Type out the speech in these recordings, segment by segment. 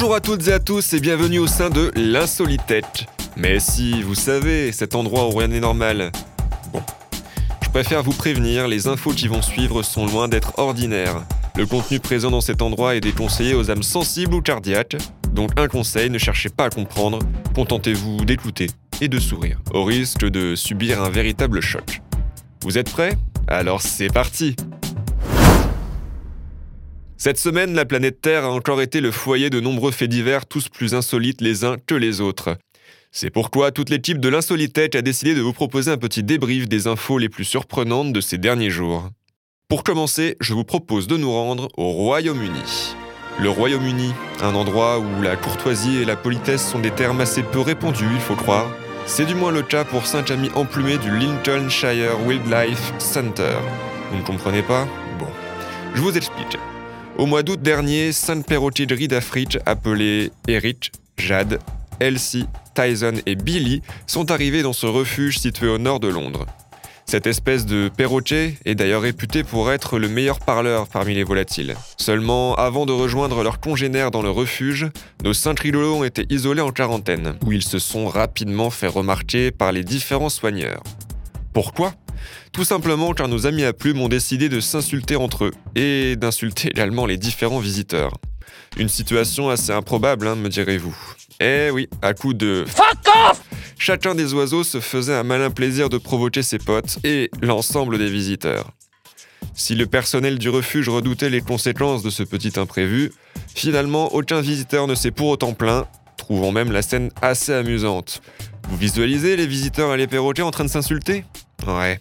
Bonjour à toutes et à tous et bienvenue au sein de l'Insolitech. Mais si, vous savez, cet endroit où rien n'est normal. Bon, je préfère vous prévenir, les infos qui vont suivre sont loin d'être ordinaires. Le contenu présent dans cet endroit est déconseillé aux âmes sensibles ou cardiaques, donc un conseil, ne cherchez pas à comprendre, contentez-vous d'écouter et de sourire, au risque de subir un véritable choc. Vous êtes prêts? Alors c'est parti cette semaine, la planète Terre a encore été le foyer de nombreux faits divers, tous plus insolites les uns que les autres. C'est pourquoi toute l'équipe de l'Insolitech a décidé de vous proposer un petit débrief des infos les plus surprenantes de ces derniers jours. Pour commencer, je vous propose de nous rendre au Royaume-Uni. Le Royaume-Uni, un endroit où la courtoisie et la politesse sont des termes assez peu répandus, il faut croire. C'est du moins le cas pour cinq amis emplumés du Lincolnshire Wildlife Center. Vous ne comprenez pas? Bon, je vous explique. Au mois d'août dernier, cinq riz d'Afrique appelés Eric, Jade, Elsie, Tyson et Billy sont arrivés dans ce refuge situé au nord de Londres. Cette espèce de perroquet est d'ailleurs réputée pour être le meilleur parleur parmi les volatiles. Seulement, avant de rejoindre leurs congénères dans le refuge, nos cinq trilolos ont été isolés en quarantaine, où ils se sont rapidement fait remarquer par les différents soigneurs. Pourquoi? Tout simplement car nos amis à plumes ont décidé de s'insulter entre eux et d'insulter également les différents visiteurs. Une situation assez improbable, hein, me direz-vous. Eh oui, à coup de Fuck off Chacun des oiseaux se faisait un malin plaisir de provoquer ses potes et l'ensemble des visiteurs. Si le personnel du refuge redoutait les conséquences de ce petit imprévu, finalement aucun visiteur ne s'est pour autant plaint, trouvant même la scène assez amusante. Vous visualisez les visiteurs à les perroquets en train de s'insulter? Ouais.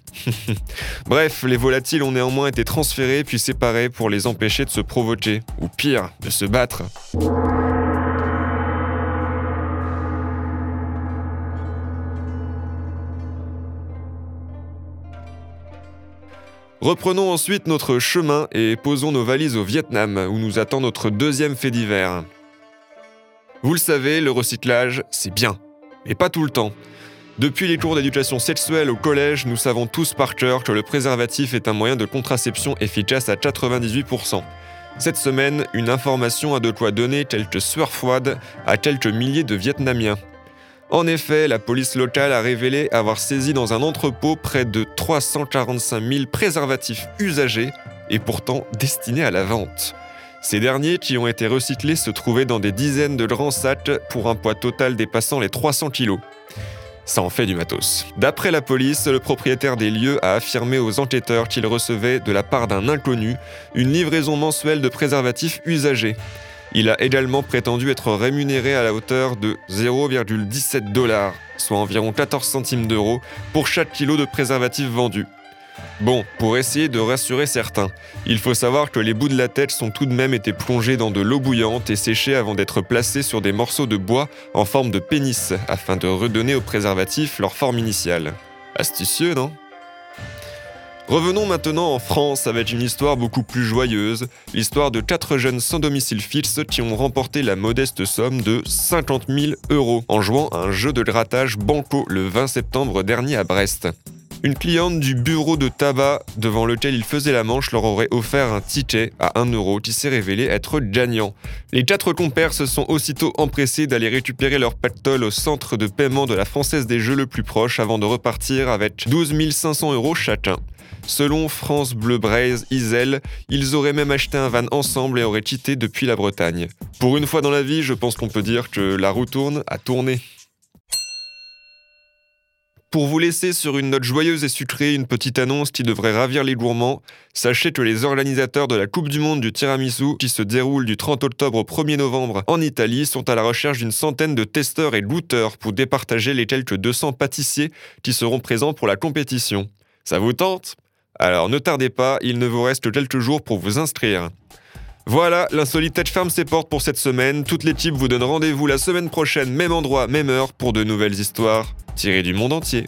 Bref, les volatiles ont néanmoins été transférés puis séparés pour les empêcher de se provoquer, ou pire, de se battre. Reprenons ensuite notre chemin et posons nos valises au Vietnam, où nous attend notre deuxième fait divers. Vous le savez, le recyclage, c'est bien, mais pas tout le temps. Depuis les cours d'éducation sexuelle au collège, nous savons tous par cœur que le préservatif est un moyen de contraception efficace à 98%. Cette semaine, une information a de quoi donner quelques sueurs froides à quelques milliers de Vietnamiens. En effet, la police locale a révélé avoir saisi dans un entrepôt près de 345 000 préservatifs usagés et pourtant destinés à la vente. Ces derniers, qui ont été recyclés, se trouvaient dans des dizaines de grands sacs pour un poids total dépassant les 300 kilos ça en fait du matos. D'après la police, le propriétaire des lieux a affirmé aux enquêteurs qu'il recevait de la part d'un inconnu une livraison mensuelle de préservatifs usagés. Il a également prétendu être rémunéré à la hauteur de 0,17 dollars, soit environ 14 centimes d'euros, pour chaque kilo de préservatifs vendus. Bon, pour essayer de rassurer certains, il faut savoir que les bouts de la tête sont tout de même été plongés dans de l'eau bouillante et séchés avant d'être placés sur des morceaux de bois en forme de pénis, afin de redonner aux préservatifs leur forme initiale. Astucieux, non? Revenons maintenant en France avec une histoire beaucoup plus joyeuse, l'histoire de quatre jeunes sans domicile fixe qui ont remporté la modeste somme de 50 000 euros en jouant à un jeu de grattage banco le 20 septembre dernier à Brest. Une cliente du bureau de tabac devant lequel il faisait la manche leur aurait offert un ticket à 1 euro qui s'est révélé être gagnant. Les quatre compères se sont aussitôt empressés d'aller récupérer leur pactole au centre de paiement de la Française des Jeux le plus proche avant de repartir avec 12 500 euros chacun. Selon France Bleu Braise Isel, ils auraient même acheté un van ensemble et auraient quitté depuis la Bretagne. Pour une fois dans la vie, je pense qu'on peut dire que la roue tourne à tourner. Pour vous laisser sur une note joyeuse et sucrée une petite annonce qui devrait ravir les gourmands, sachez que les organisateurs de la Coupe du Monde du tiramisu, qui se déroule du 30 octobre au 1er novembre en Italie, sont à la recherche d'une centaine de testeurs et goûteurs pour départager les quelques 200 pâtissiers qui seront présents pour la compétition. Ça vous tente? Alors ne tardez pas, il ne vous reste que quelques jours pour vous inscrire. Voilà, l'insolite ferme ses portes pour cette semaine. Toute l'équipe vous donne rendez-vous la semaine prochaine, même endroit, même heure, pour de nouvelles histoires tirées du monde entier.